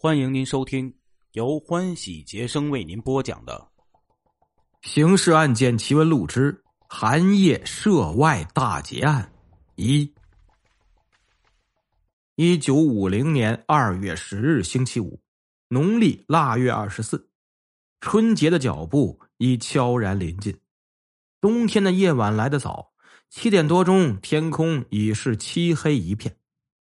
欢迎您收听由欢喜杰生为您播讲的《刑事案件奇闻录之寒夜涉外大劫案》一。一九五零年二月十日星期五，农历腊月二十四，春节的脚步已悄然临近。冬天的夜晚来得早，七点多钟，天空已是漆黑一片。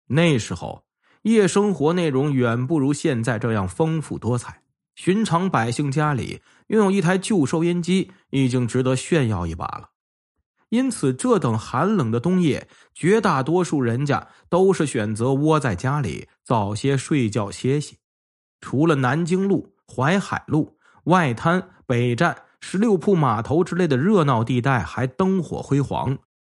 那时候。夜生活内容远不如现在这样丰富多彩。寻常百姓家里拥有一台旧收音机，已经值得炫耀一把了。因此，这等寒冷的冬夜，绝大多数人家都是选择窝在家里早些睡觉歇息。除了南京路、淮海路、外滩、北站、十六铺码头之类的热闹地带还灯火辉煌，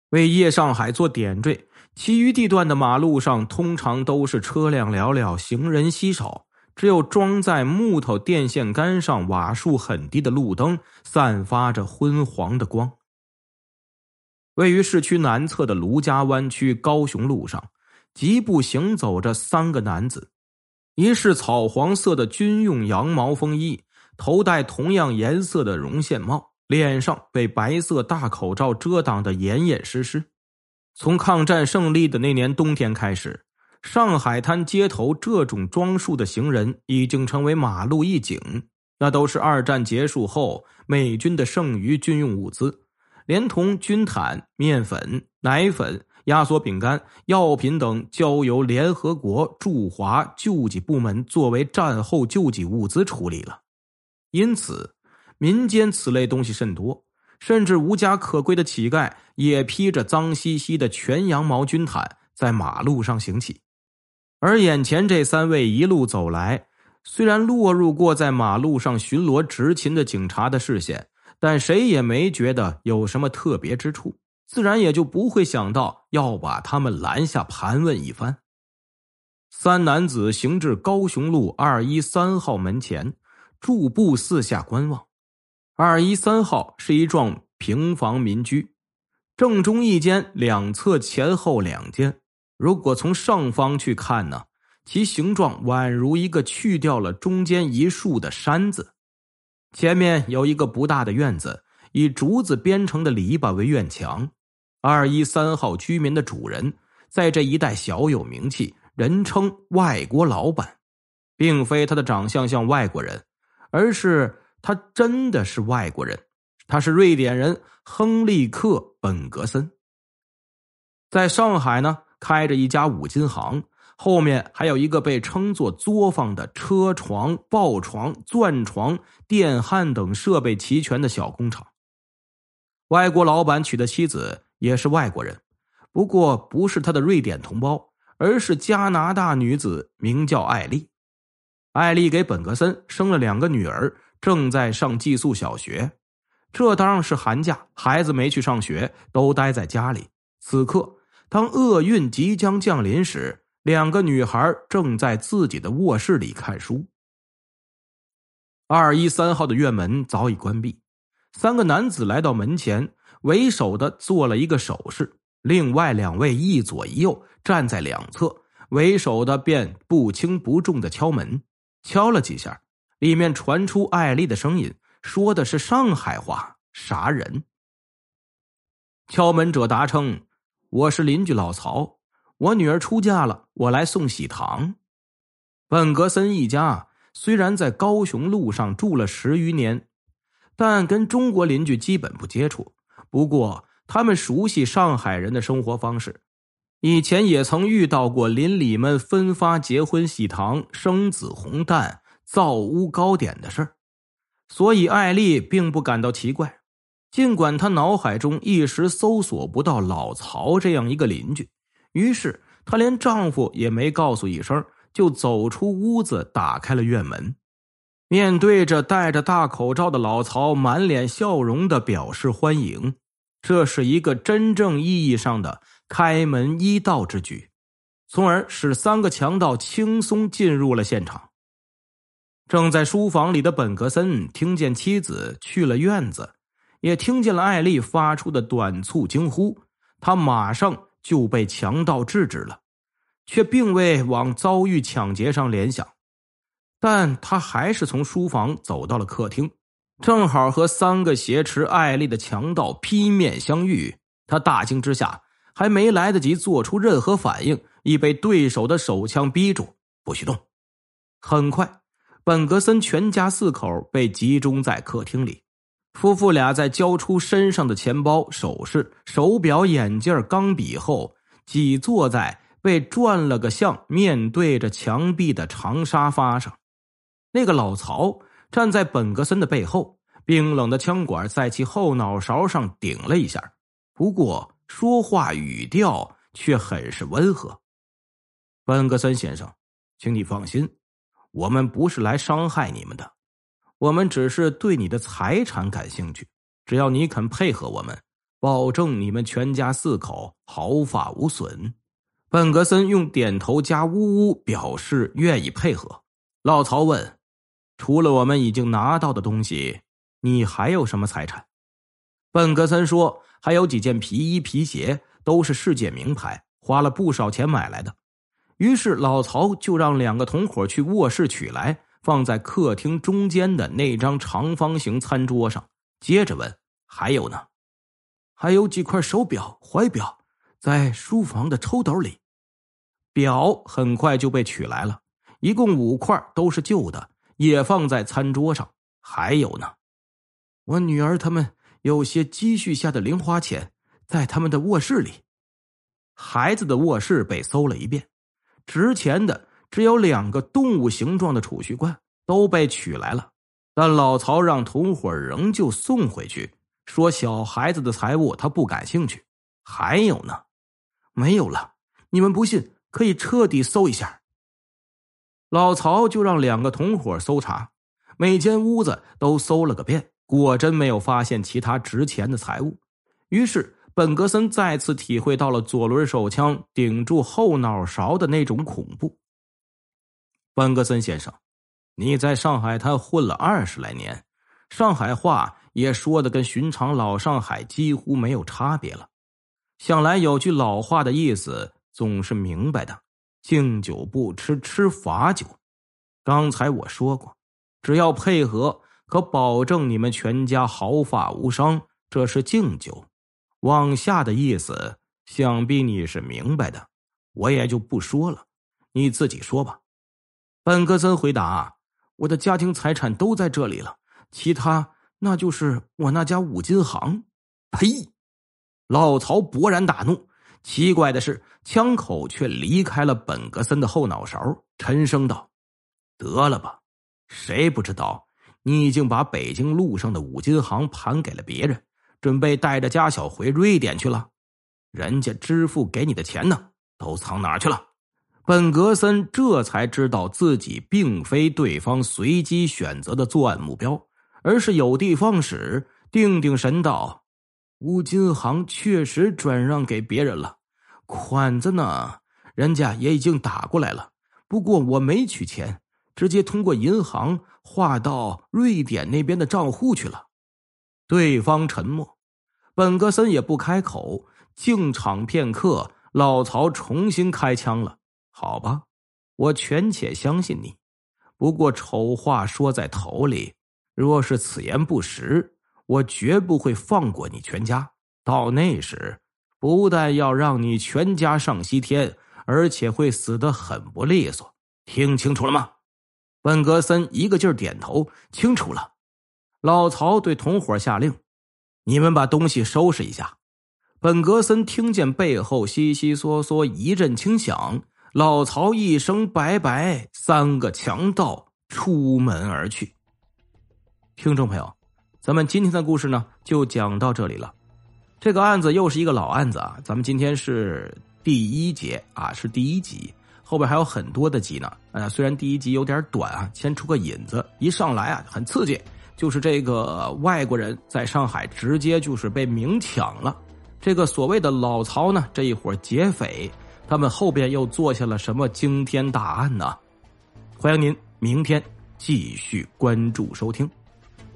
为夜上海做点缀。其余地段的马路上通常都是车辆寥寥，行人稀少，只有装在木头电线杆上、瓦数很低的路灯散发着昏黄的光。位于市区南侧的卢家湾区高雄路上，疾步行走着三个男子，一是草黄色的军用羊毛风衣，头戴同样颜色的绒线帽，脸上被白色大口罩遮挡的严严实实。从抗战胜利的那年冬天开始，上海滩街头这种装束的行人已经成为马路一景。那都是二战结束后美军的剩余军用物资，连同军毯、面粉、奶粉、压缩饼干、药品等，交由联合国驻华救济部门作为战后救济物资处理了。因此，民间此类东西甚多。甚至无家可归的乞丐也披着脏兮兮的全羊毛军毯在马路上行乞，而眼前这三位一路走来，虽然落入过在马路上巡逻执勤的警察的视线，但谁也没觉得有什么特别之处，自然也就不会想到要把他们拦下盘问一番。三男子行至高雄路二一三号门前，驻步四下观望。二一三号是一幢平房民居，正中一间，两侧前后两间。如果从上方去看呢，其形状宛如一个去掉了中间一竖的山字。前面有一个不大的院子，以竹子编成的篱笆为院墙。二一三号居民的主人在这一带小有名气，人称“外国老板”，并非他的长相像外国人，而是。他真的是外国人，他是瑞典人亨利克·本格森，在上海呢开着一家五金行，后面还有一个被称作作坊的车床、刨床、钻床、电焊等设备齐全的小工厂。外国老板娶的妻子也是外国人，不过不是他的瑞典同胞，而是加拿大女子，名叫艾丽。艾丽给本格森生了两个女儿。正在上寄宿小学，这当然是寒假，孩子没去上学，都待在家里。此刻，当厄运即将降临时，两个女孩正在自己的卧室里看书。二一三号的院门早已关闭，三个男子来到门前，为首的做了一个手势，另外两位一左一右站在两侧，为首的便不轻不重的敲门，敲了几下。里面传出艾丽的声音，说的是上海话：“啥人？”敲门者答称：“我是邻居老曹，我女儿出嫁了，我来送喜糖。”本格森一家虽然在高雄路上住了十余年，但跟中国邻居基本不接触。不过，他们熟悉上海人的生活方式，以前也曾遇到过邻里们分发结婚喜糖、生子红蛋。造屋糕点的事儿，所以艾丽并不感到奇怪。尽管她脑海中一时搜索不到老曹这样一个邻居，于是她连丈夫也没告诉一声，就走出屋子，打开了院门，面对着戴着大口罩的老曹，满脸笑容的表示欢迎。这是一个真正意义上的开门一道之举，从而使三个强盗轻松进入了现场。正在书房里的本格森听见妻子去了院子，也听见了艾丽发出的短促惊呼，他马上就被强盗制止了，却并未往遭遇抢劫上联想。但他还是从书房走到了客厅，正好和三个挟持艾丽的强盗劈面相遇。他大惊之下，还没来得及做出任何反应，已被对手的手枪逼住，不许动。很快，本格森全家四口被集中在客厅里。夫妇俩在交出身上的钱包、首饰、手表、眼镜、钢笔后，挤坐在被转了个向、面对着墙壁的长沙发上。那个老曹站在本格森的背后，冰冷的枪管在其后脑勺上顶了一下，不过说话语调却很是温和。本格森先生，请你放心，我们不是来伤害你们的。我们只是对你的财产感兴趣，只要你肯配合我们，保证你们全家四口毫发无损。本格森用点头加呜呜表示愿意配合。老曹问：“除了我们已经拿到的东西，你还有什么财产？”本格森说：“还有几件皮衣、皮鞋，都是世界名牌，花了不少钱买来的。”于是老曹就让两个同伙去卧室取来。放在客厅中间的那张长方形餐桌上，接着问：“还有呢？还有几块手表、怀表，在书房的抽斗里。表很快就被取来了，一共五块，都是旧的，也放在餐桌上。还有呢，我女儿他们有些积蓄下的零花钱，在他们的卧室里。孩子的卧室被搜了一遍，值钱的。”只有两个动物形状的储蓄罐都被取来了，但老曹让同伙仍旧送回去，说小孩子的财物他不感兴趣。还有呢，没有了。你们不信，可以彻底搜一下。老曹就让两个同伙搜查，每间屋子都搜了个遍，果真没有发现其他值钱的财物。于是本格森再次体会到了左轮手枪顶住后脑勺的那种恐怖。本格森先生，你在上海滩混了二十来年，上海话也说的跟寻常老上海几乎没有差别了。想来有句老话的意思总是明白的：敬酒不吃吃罚酒。刚才我说过，只要配合，可保证你们全家毫发无伤。这是敬酒，往下的意思想必你是明白的，我也就不说了，你自己说吧。本格森回答：“我的家庭财产都在这里了，其他那就是我那家五金行。”呸！老曹勃然大怒。奇怪的是，枪口却离开了本格森的后脑勺，沉声道：“得了吧，谁不知道你已经把北京路上的五金行盘给了别人，准备带着家小回瑞典去了？人家支付给你的钱呢，都藏哪去了？”本格森这才知道自己并非对方随机选择的作案目标，而是有的放矢，定定神道：“乌金行确实转让给别人了，款子呢，人家也已经打过来了。不过我没取钱，直接通过银行划到瑞典那边的账户去了。”对方沉默，本格森也不开口，静场片刻，老曹重新开枪了。好吧，我权且相信你。不过丑话说在头里，若是此言不实，我绝不会放过你全家。到那时，不但要让你全家上西天，而且会死得很不利索。听清楚了吗？本格森一个劲儿点头，清楚了。老曹对同伙下令：“你们把东西收拾一下。”本格森听见背后悉悉嗦嗦一阵轻响。老曹一声拜拜，三个强盗出门而去。听众朋友，咱们今天的故事呢，就讲到这里了。这个案子又是一个老案子啊，咱们今天是第一节啊，是第一集，后边还有很多的集呢。呃，虽然第一集有点短啊，先出个引子，一上来啊很刺激，就是这个外国人在上海直接就是被明抢了。这个所谓的老曹呢，这一伙劫匪。他们后边又做下了什么惊天大案呢？欢迎您明天继续关注收听。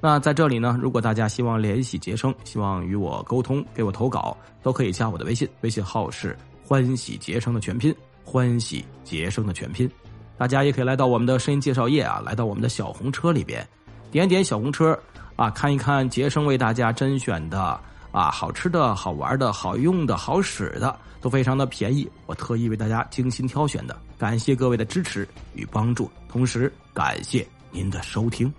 那在这里呢，如果大家希望联系杰生，希望与我沟通，给我投稿，都可以加我的微信，微信号是欢喜杰生的全拼，欢喜杰生的全拼。大家也可以来到我们的声音介绍页啊，来到我们的小红车里边，点点小红车啊，看一看杰生为大家甄选的啊好吃的好玩的好用的好使的，都非常的便宜，我特意为大家精心挑选的。感谢各位的支持与帮助，同时感谢您的收听。